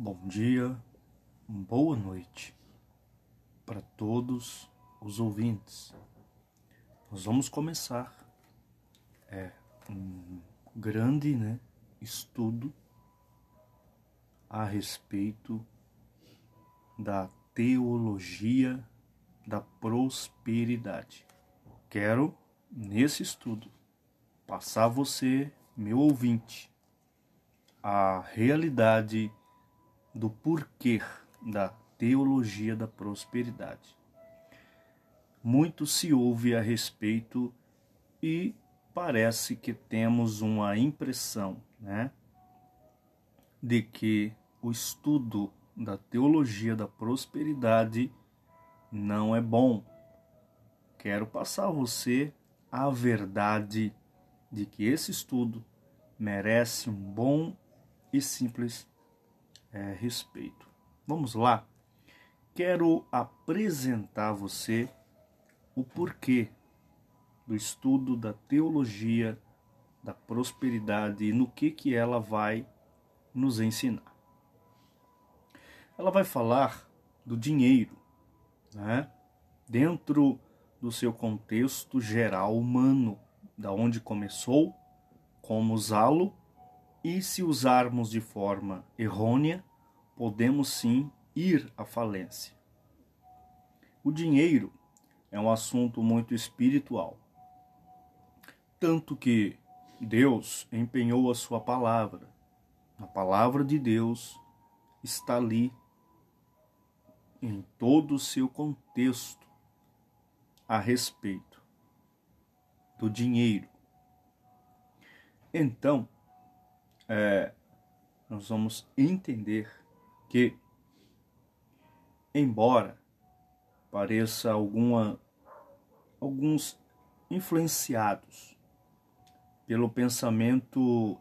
Bom dia, boa noite para todos os ouvintes. Nós vamos começar é, um grande né, estudo a respeito da teologia da prosperidade. Quero, nesse estudo, passar você, meu ouvinte, a realidade do porquê da teologia da prosperidade. Muito se ouve a respeito e parece que temos uma impressão, né, de que o estudo da teologia da prosperidade não é bom. Quero passar a você a verdade de que esse estudo merece um bom e simples é, respeito. Vamos lá? Quero apresentar a você o porquê do estudo da teologia da prosperidade e no que que ela vai nos ensinar. Ela vai falar do dinheiro, né? Dentro do seu contexto geral humano, da onde começou, como usá-lo e se usarmos de forma errônea, podemos sim ir à falência. O dinheiro é um assunto muito espiritual. Tanto que Deus empenhou a sua palavra. A palavra de Deus está ali em todo o seu contexto a respeito do dinheiro. Então, é, nós vamos entender que, embora pareça alguma, alguns influenciados pelo pensamento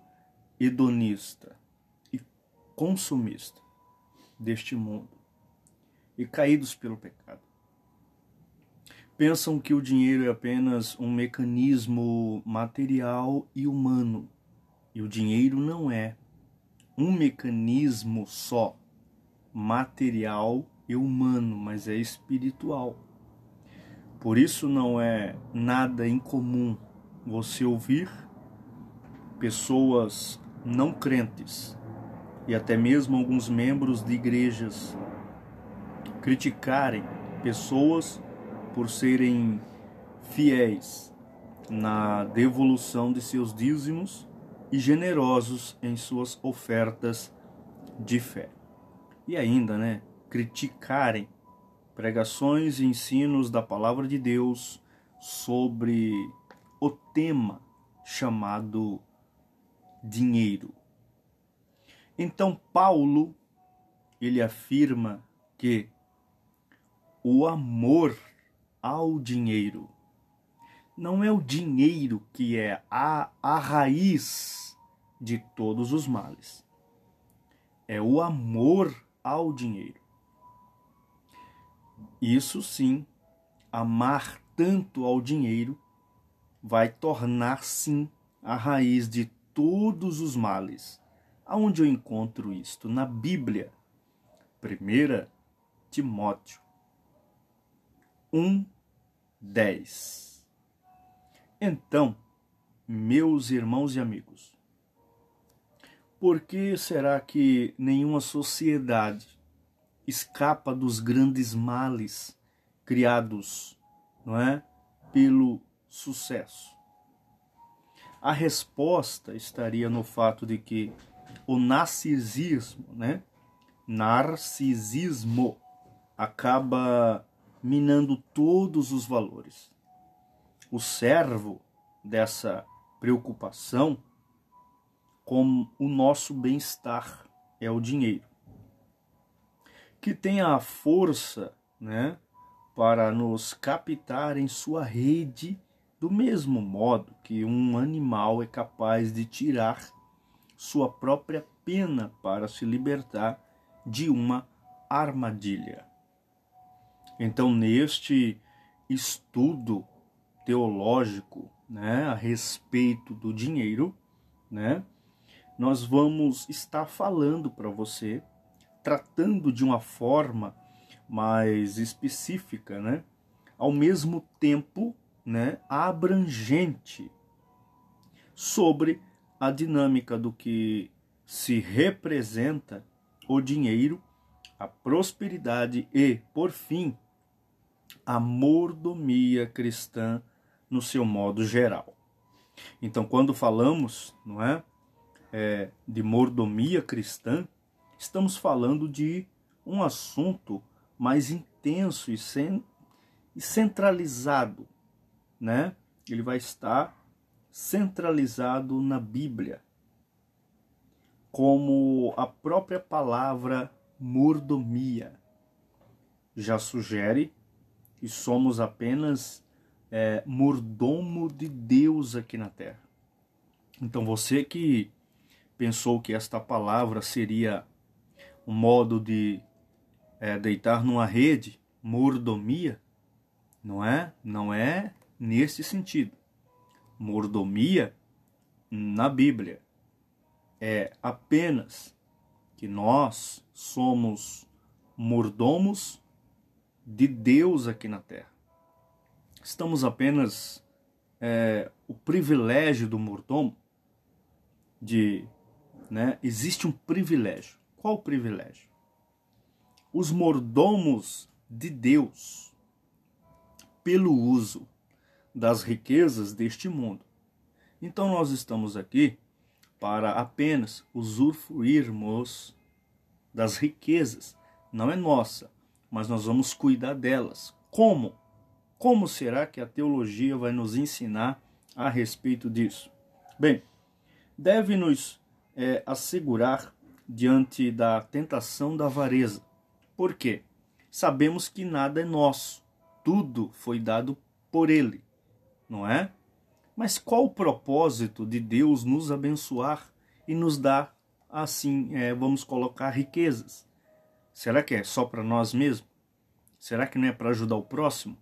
hedonista e consumista deste mundo e caídos pelo pecado. Pensam que o dinheiro é apenas um mecanismo material e humano e o dinheiro não é um mecanismo só material e humano, mas é espiritual. Por isso não é nada incomum você ouvir pessoas não crentes e até mesmo alguns membros de igrejas criticarem pessoas por serem fiéis na devolução de seus dízimos e generosos em suas ofertas de fé. E ainda, né, criticarem pregações e ensinos da palavra de Deus sobre o tema chamado dinheiro. Então Paulo ele afirma que o amor ao dinheiro não é o dinheiro que é a, a raiz de todos os males. É o amor ao dinheiro. Isso sim, amar tanto ao dinheiro vai tornar sim a raiz de todos os males. Aonde eu encontro isto? Na Bíblia. 1 Timóteo 1, 10. Então, meus irmãos e amigos, por que será que nenhuma sociedade escapa dos grandes males criados, não é, pelo sucesso? A resposta estaria no fato de que o narcisismo, né, narcisismo acaba minando todos os valores o servo dessa preocupação com o nosso bem-estar, é o dinheiro. Que tem a força, né, para nos captar em sua rede do mesmo modo que um animal é capaz de tirar sua própria pena para se libertar de uma armadilha. Então, neste estudo teológico né, a respeito do dinheiro, né, nós vamos estar falando para você tratando de uma forma mais específica, né? Ao mesmo tempo, né, abrangente sobre a dinâmica do que se representa o dinheiro, a prosperidade e, por fim, a mordomia cristã no seu modo geral. Então, quando falamos, não é, é de mordomia cristã, estamos falando de um assunto mais intenso e, e centralizado, né? Ele vai estar centralizado na Bíblia, como a própria palavra mordomia já sugere que somos apenas é, mordomo de Deus aqui na terra. Então você que pensou que esta palavra seria um modo de é, deitar numa rede, mordomia, não é? Não é nesse sentido. Mordomia na Bíblia é apenas que nós somos mordomos de Deus aqui na terra. Estamos apenas é, o privilégio do mordomo de, né? Existe um privilégio. Qual privilégio? Os mordomos de Deus pelo uso das riquezas deste mundo. Então nós estamos aqui para apenas usufruirmos das riquezas. Não é nossa, mas nós vamos cuidar delas. Como? Como será que a teologia vai nos ensinar a respeito disso? Bem, deve nos é, assegurar diante da tentação da avareza. Por quê? Sabemos que nada é nosso, tudo foi dado por Ele, não é? Mas qual o propósito de Deus nos abençoar e nos dar, assim, é, vamos colocar, riquezas? Será que é só para nós mesmos? Será que não é para ajudar o próximo?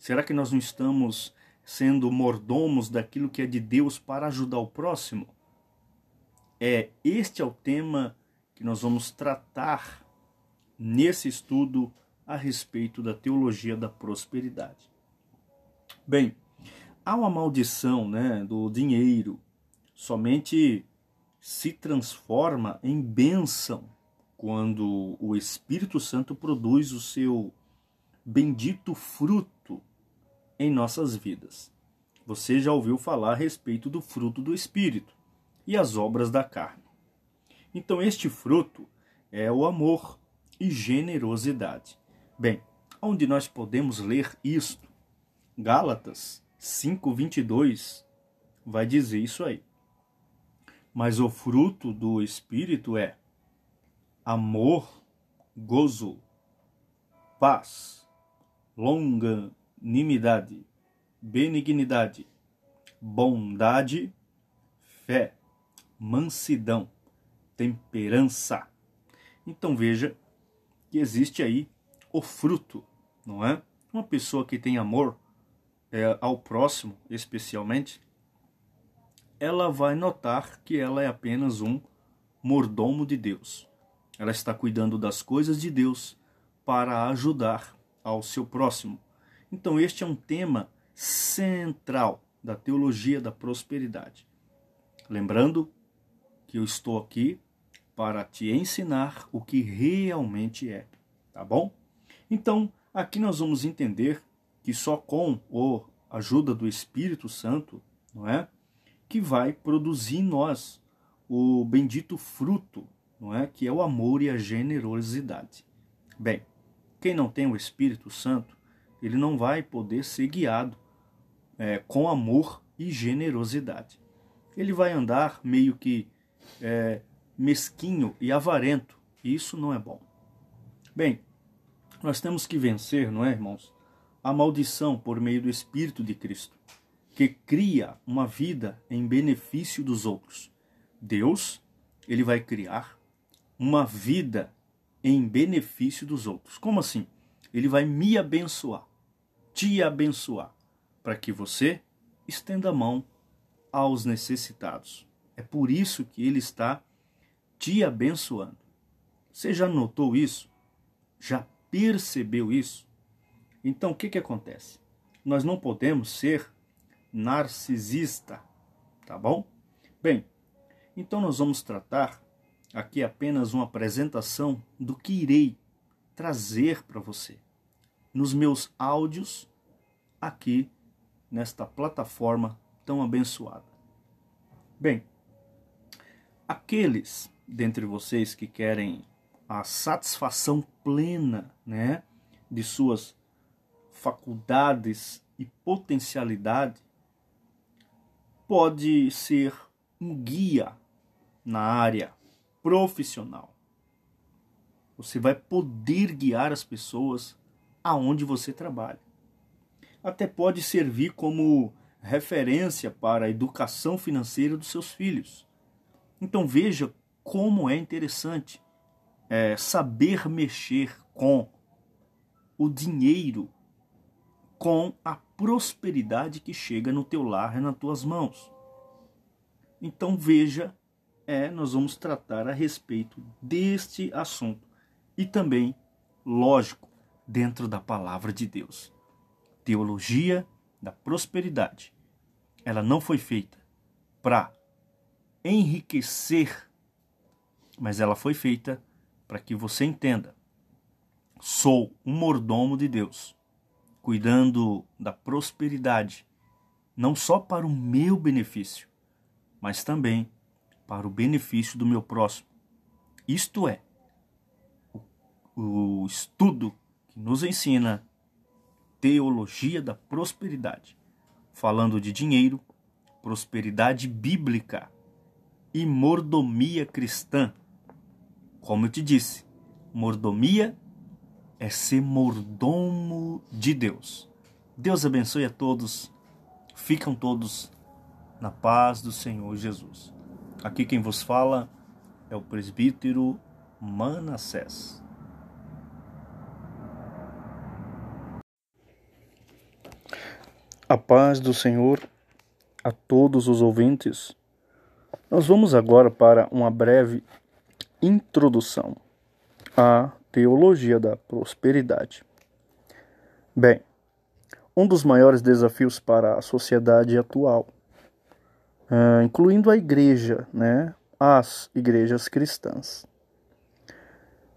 Será que nós não estamos sendo mordomos daquilo que é de Deus para ajudar o próximo? É este é o tema que nós vamos tratar nesse estudo a respeito da teologia da prosperidade. Bem, há uma maldição né, do dinheiro, somente se transforma em bênção quando o Espírito Santo produz o seu bendito fruto em nossas vidas. Você já ouviu falar a respeito do fruto do Espírito e as obras da carne. Então, este fruto é o amor e generosidade. Bem, onde nós podemos ler isto? Gálatas 5:22 vai dizer isso aí. Mas o fruto do espírito é amor, gozo, paz, longanimidade, benignidade, bondade, fé, mansidão, temperança. Então veja que existe aí o fruto, não é? Uma pessoa que tem amor é, ao próximo, especialmente, ela vai notar que ela é apenas um mordomo de Deus. Ela está cuidando das coisas de Deus para ajudar ao seu próximo. Então, este é um tema central da teologia da prosperidade. Lembrando que eu estou aqui para te ensinar o que realmente é, tá bom? Então, aqui nós vamos entender que só com a ajuda do Espírito Santo, não é, que vai produzir em nós o bendito fruto, não é, que é o amor e a generosidade. Bem, quem não tem o Espírito Santo, ele não vai poder ser guiado é, com amor e generosidade. Ele vai andar meio que é, mesquinho e avarento, e isso não é bom. Bem, nós temos que vencer, não é, irmãos? a maldição por meio do Espírito de Cristo, que cria uma vida em benefício dos outros. Deus, ele vai criar uma vida em benefício dos outros. Como assim? Ele vai me abençoar, te abençoar, para que você estenda a mão aos necessitados. É por isso que ele está te abençoando. Você já notou isso? Já percebeu isso? Então o que, que acontece? Nós não podemos ser narcisista, tá bom? Bem, então nós vamos tratar aqui apenas uma apresentação do que irei trazer para você nos meus áudios aqui nesta plataforma tão abençoada. Bem, aqueles dentre vocês que querem a satisfação plena, né, de suas faculdades e potencialidade, pode ser um guia na área profissional. Você vai poder guiar as pessoas aonde você trabalha. Até pode servir como referência para a educação financeira dos seus filhos. Então veja como é interessante é, saber mexer com o dinheiro, com a prosperidade que chega no teu lar e nas tuas mãos. Então veja, é, nós vamos tratar a respeito deste assunto e também, lógico, dentro da palavra de Deus. Teologia da prosperidade. Ela não foi feita para enriquecer, mas ela foi feita para que você entenda. Sou um mordomo de Deus, cuidando da prosperidade, não só para o meu benefício, mas também para o benefício do meu próximo. Isto é, o, o estudo que nos ensina teologia da prosperidade, falando de dinheiro, prosperidade bíblica e mordomia cristã. Como eu te disse, mordomia é ser mordomo de Deus. Deus abençoe a todos. Ficam todos na paz do Senhor Jesus. Aqui quem vos fala é o presbítero Manassés. A paz do Senhor a todos os ouvintes. Nós vamos agora para uma breve introdução à teologia da prosperidade. Bem, um dos maiores desafios para a sociedade atual, uh, incluindo a igreja, né, as igrejas cristãs,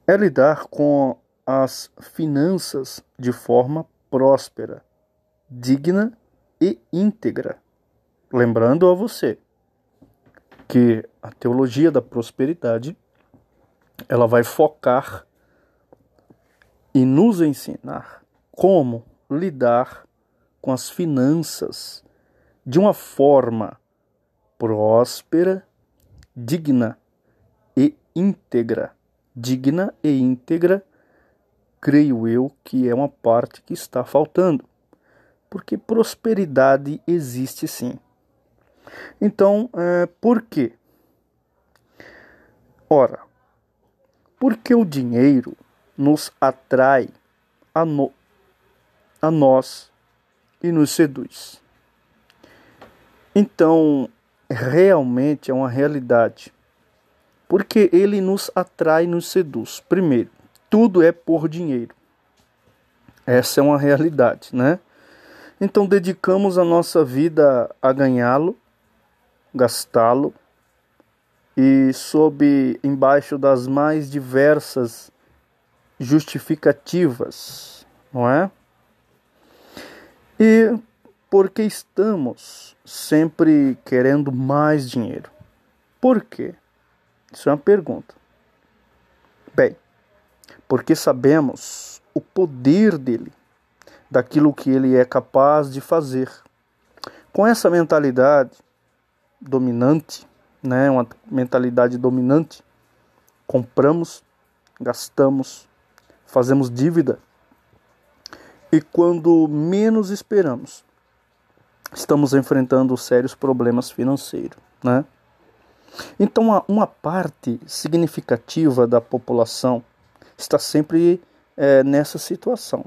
é lidar com as finanças de forma próspera, digna e íntegra. Lembrando a você que a teologia da prosperidade ela vai focar e nos ensinar como lidar com as finanças de uma forma próspera, digna e íntegra. Digna e íntegra, creio eu que é uma parte que está faltando porque prosperidade existe sim. Então, é, por quê? Ora, porque o dinheiro nos atrai a, no, a nós e nos seduz. Então, realmente é uma realidade. Porque ele nos atrai e nos seduz. Primeiro, tudo é por dinheiro. Essa é uma realidade, né? Então dedicamos a nossa vida a ganhá-lo, gastá-lo e sob embaixo das mais diversas justificativas, não é? E porque estamos sempre querendo mais dinheiro. Por quê? Isso é uma pergunta. Bem, porque sabemos o poder dele daquilo que ele é capaz de fazer. Com essa mentalidade dominante, né, uma mentalidade dominante, compramos, gastamos, fazemos dívida e quando menos esperamos, estamos enfrentando sérios problemas financeiros, né? Então, uma parte significativa da população está sempre é, nessa situação,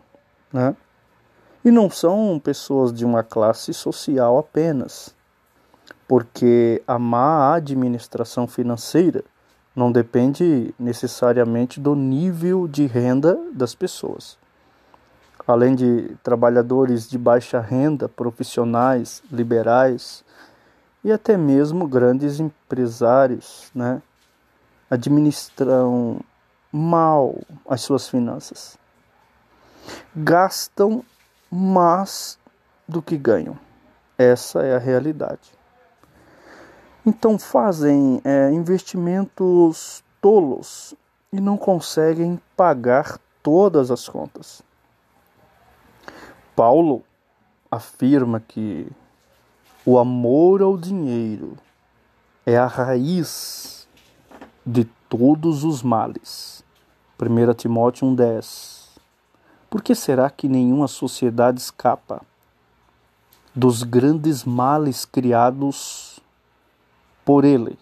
né? E não são pessoas de uma classe social apenas, porque a má administração financeira Não depende necessariamente do nível de renda das pessoas. Além de trabalhadores de baixa renda, profissionais, liberais e até mesmo grandes empresários, né, administram mal as suas finanças. Gastam mais do que ganham. Essa é a realidade. Então fazem é, investimentos tolos e não conseguem pagar todas as contas. Paulo afirma que o amor ao dinheiro é a raiz de todos os males. 1 Timóteo 1,10 Por que será que nenhuma sociedade escapa dos grandes males criados por ele?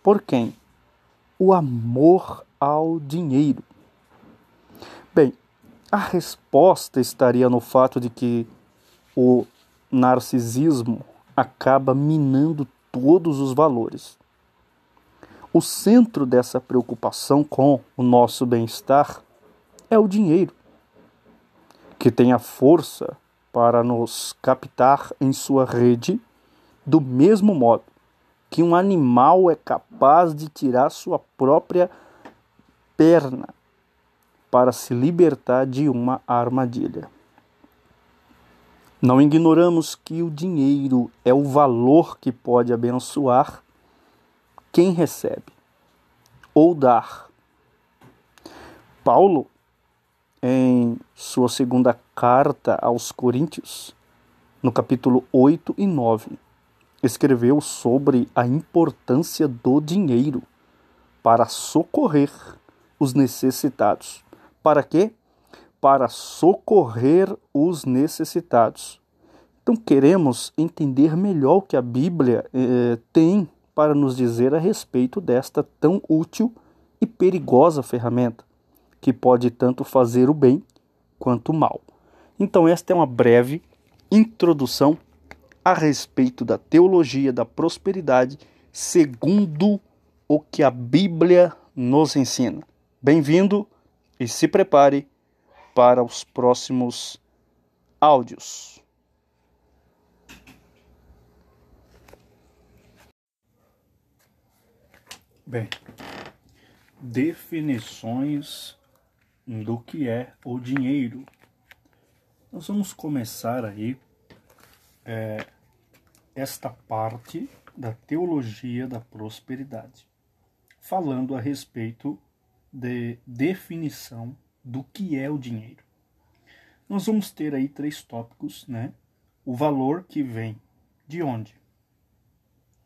Por quem? O amor ao dinheiro. Bem, a resposta estaria no fato de que o narcisismo acaba minando todos os valores. O centro dessa preocupação com o nosso bem-estar é o dinheiro, que tem a força para nos captar em sua rede, do mesmo modo que um animal é capaz de tirar sua própria perna para se libertar de uma armadilha. Não ignoramos que o dinheiro é o valor que pode abençoar quem recebe ou dar. Paulo, em sua segunda carta aos Coríntios, no capítulo 8 e 9, escreveu sobre a importância do dinheiro para socorrer os necessitados. Para quê? Para socorrer os necessitados. Então queremos entender melhor o que a Bíblia eh, tem para nos dizer a respeito desta tão útil e perigosa ferramenta, que pode tanto fazer o bem quanto o mal. Então, esta é uma breve introdução a respeito da teologia da prosperidade segundo o que a Bíblia nos ensina. Bem-vindo e se prepare para os próximos áudios. Bem, definições do que é o dinheiro. Nós vamos começar aí é, esta parte da teologia da prosperidade, falando a respeito de definição do que é o dinheiro. Nós vamos ter aí três tópicos, né? O valor que vem de onde?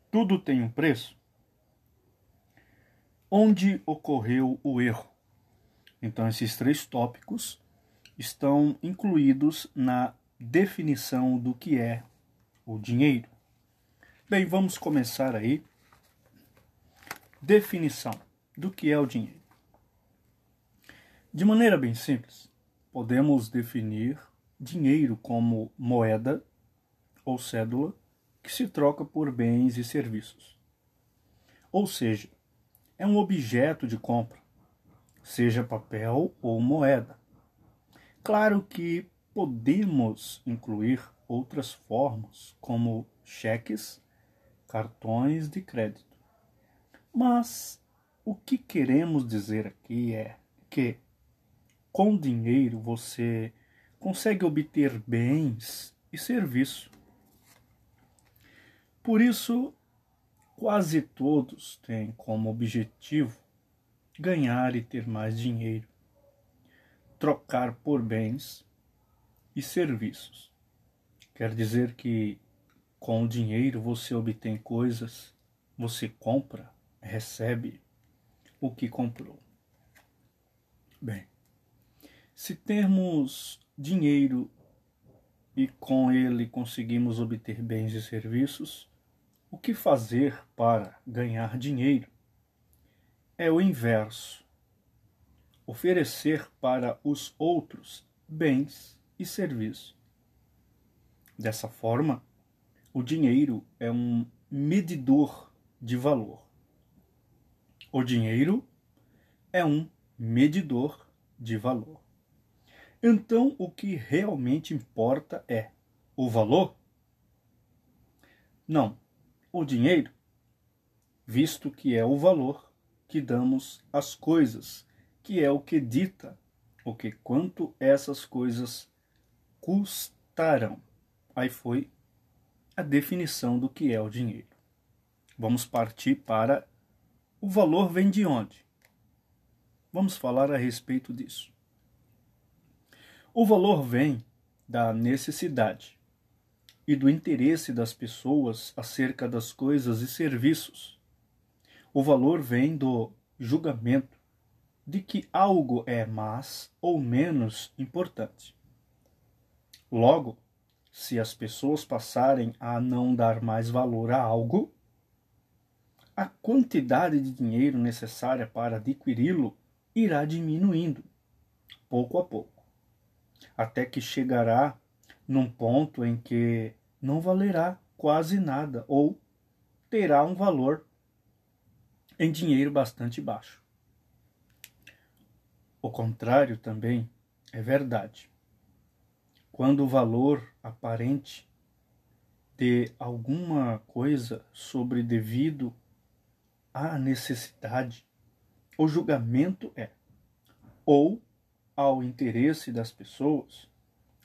Tudo tem um preço? Onde ocorreu o erro? Então, esses três tópicos estão incluídos na definição do que é o dinheiro. Bem, vamos começar aí. Definição do que é o dinheiro. De maneira bem simples, podemos definir dinheiro como moeda ou cédula que se troca por bens e serviços. Ou seja, é um objeto de compra, seja papel ou moeda. Claro que podemos incluir outras formas, como cheques, cartões de crédito. Mas o que queremos dizer aqui é que com dinheiro você consegue obter bens e serviço. Por isso, quase todos têm como objetivo ganhar e ter mais dinheiro, trocar por bens e serviços. Quer dizer que com o dinheiro você obtém coisas, você compra, recebe o que comprou. Bem, se temos dinheiro e com ele conseguimos obter bens e serviços, o que fazer para ganhar dinheiro? É o inverso. Oferecer para os outros bens e serviços. Dessa forma, o dinheiro é um medidor de valor. O dinheiro é um medidor de valor. Então, o que realmente importa é o valor? Não, o dinheiro, visto que é o valor que damos às coisas, que é o que dita o que quanto essas coisas custarão. Aí foi a definição do que é o dinheiro. Vamos partir para o valor vem de onde? Vamos falar a respeito disso. O valor vem da necessidade e do interesse das pessoas acerca das coisas e serviços. O valor vem do julgamento de que algo é mais ou menos importante. Logo, se as pessoas passarem a não dar mais valor a algo, a quantidade de dinheiro necessária para adquiri-lo irá diminuindo, pouco a pouco, até que chegará num ponto em que não valerá quase nada ou terá um valor em dinheiro bastante baixo. O contrário também é verdade. Quando o valor aparente de alguma coisa sobre devido à necessidade, o julgamento é ou ao interesse das pessoas,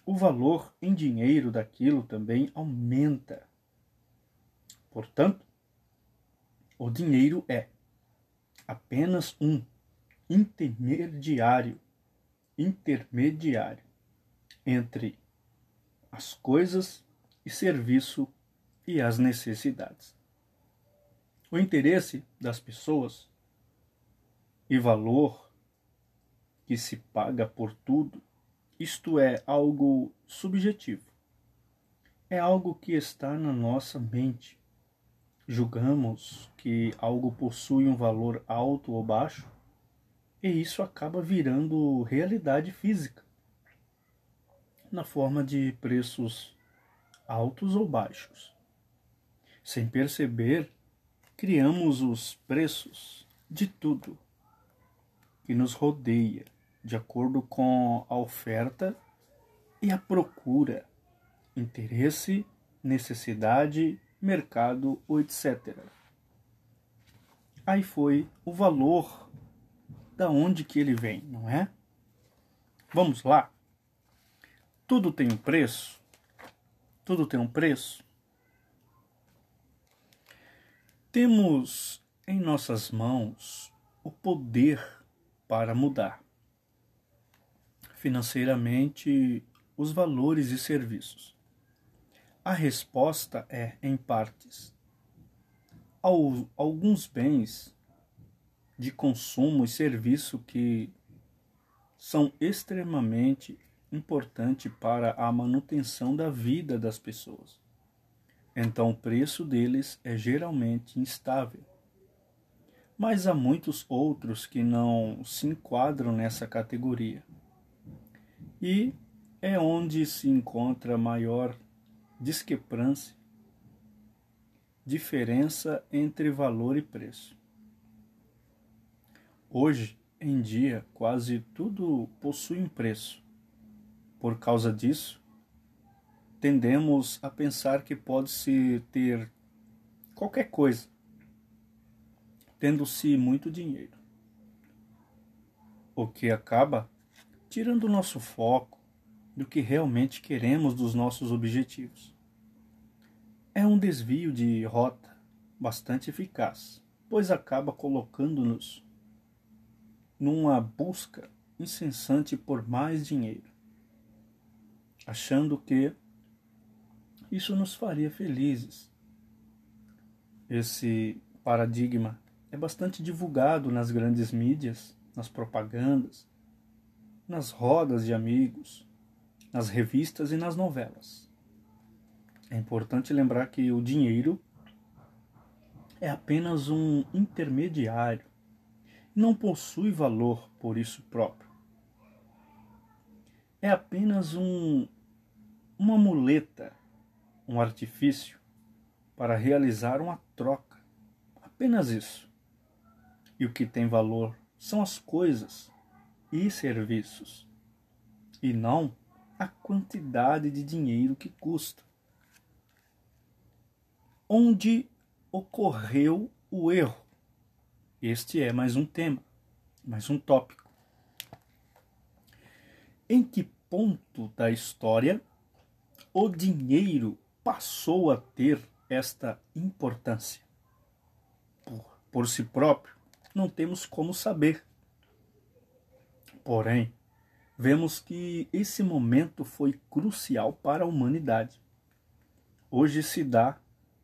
o valor em dinheiro daquilo também aumenta. Portanto, o dinheiro é apenas um intermediário, intermediário entre as coisas e serviço e as necessidades. O interesse das pessoas e valor que se paga por tudo, isto é algo subjetivo. É algo que está na nossa mente. Julgamos que algo possui um valor alto ou baixo, e isso acaba virando realidade física na forma de preços altos ou baixos. Sem perceber, criamos os preços de tudo que nos rodeia, de acordo com a oferta e a procura, interesse, necessidade, mercado, etc. Aí foi o valor da onde que ele vem, não é? Vamos lá. Tudo tem um preço? Tudo tem um preço? Temos em nossas mãos o poder para mudar financeiramente os valores e serviços. A resposta é em partes. Alguns bens de consumo e serviço que são extremamente importante para a manutenção da vida das pessoas. Então o preço deles é geralmente instável. Mas há muitos outros que não se enquadram nessa categoria. E é onde se encontra maior discrepância, diferença entre valor e preço. Hoje em dia, quase tudo possui um preço por causa disso, tendemos a pensar que pode-se ter qualquer coisa, tendo-se muito dinheiro. O que acaba tirando o nosso foco do que realmente queremos dos nossos objetivos. É um desvio de rota bastante eficaz, pois acaba colocando-nos numa busca incessante por mais dinheiro achando que isso nos faria felizes. Esse paradigma é bastante divulgado nas grandes mídias, nas propagandas, nas rodas de amigos, nas revistas e nas novelas. É importante lembrar que o dinheiro é apenas um intermediário não possui valor por isso próprio é apenas um, uma muleta, um artifício para realizar uma troca. Apenas isso. E o que tem valor são as coisas e serviços, e não a quantidade de dinheiro que custa. Onde ocorreu o erro? Este é mais um tema, mais um tópico. Em que ponto da história o dinheiro passou a ter esta importância? Por, por si próprio, não temos como saber. Porém, vemos que esse momento foi crucial para a humanidade. Hoje se dá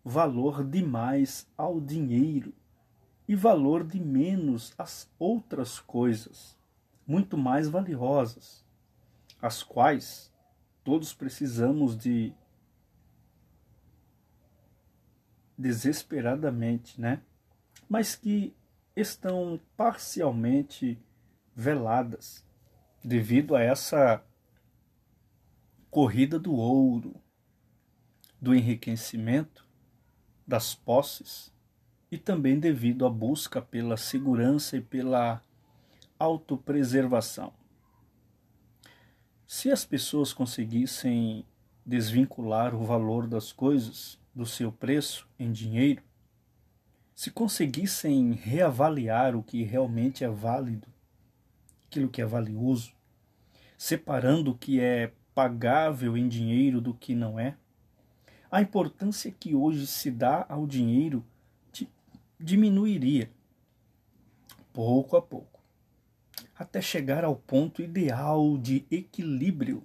valor demais ao dinheiro e valor de menos às outras coisas, muito mais valiosas, as quais todos precisamos de desesperadamente, né? Mas que estão parcialmente veladas devido a essa corrida do ouro, do enriquecimento, das posses e também devido à busca pela segurança e pela autopreservação. Se as pessoas conseguissem desvincular o valor das coisas do seu preço em dinheiro, se conseguissem reavaliar o que realmente é válido, aquilo que é valioso, separando o que é pagável em dinheiro do que não é, a importância que hoje se dá ao dinheiro diminuiria pouco a pouco, até chegar ao ponto ideal de equilíbrio.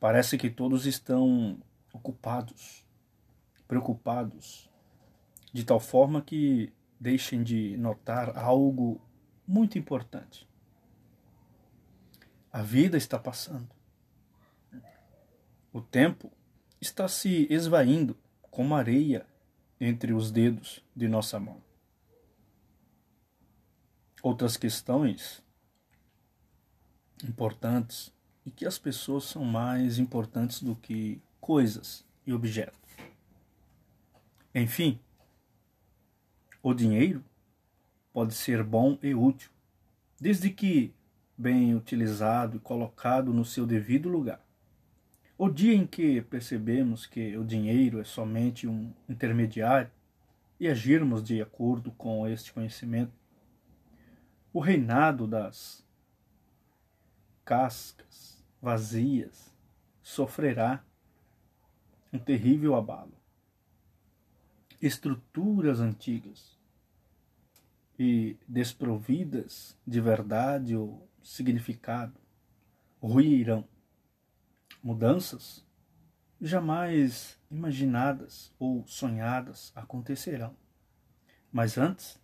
Parece que todos estão ocupados, preocupados de tal forma que deixem de notar algo muito importante. A vida está passando. O tempo está se esvaindo como areia entre os dedos de nossa mão. Outras questões importantes e que as pessoas são mais importantes do que coisas e objetos. Enfim, o dinheiro pode ser bom e útil, desde que bem utilizado e colocado no seu devido lugar. O dia em que percebemos que o dinheiro é somente um intermediário e agirmos de acordo com este conhecimento, o reinado das cascas vazias sofrerá um terrível abalo. Estruturas antigas e desprovidas de verdade ou significado ruirão. Mudanças jamais imaginadas ou sonhadas acontecerão. Mas antes,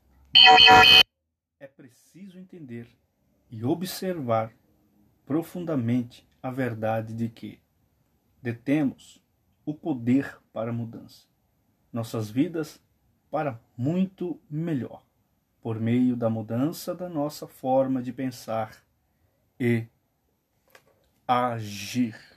é preciso entender e observar profundamente a verdade de que detemos o poder para a mudança. Nossas vidas para muito melhor por meio da mudança da nossa forma de pensar e agir.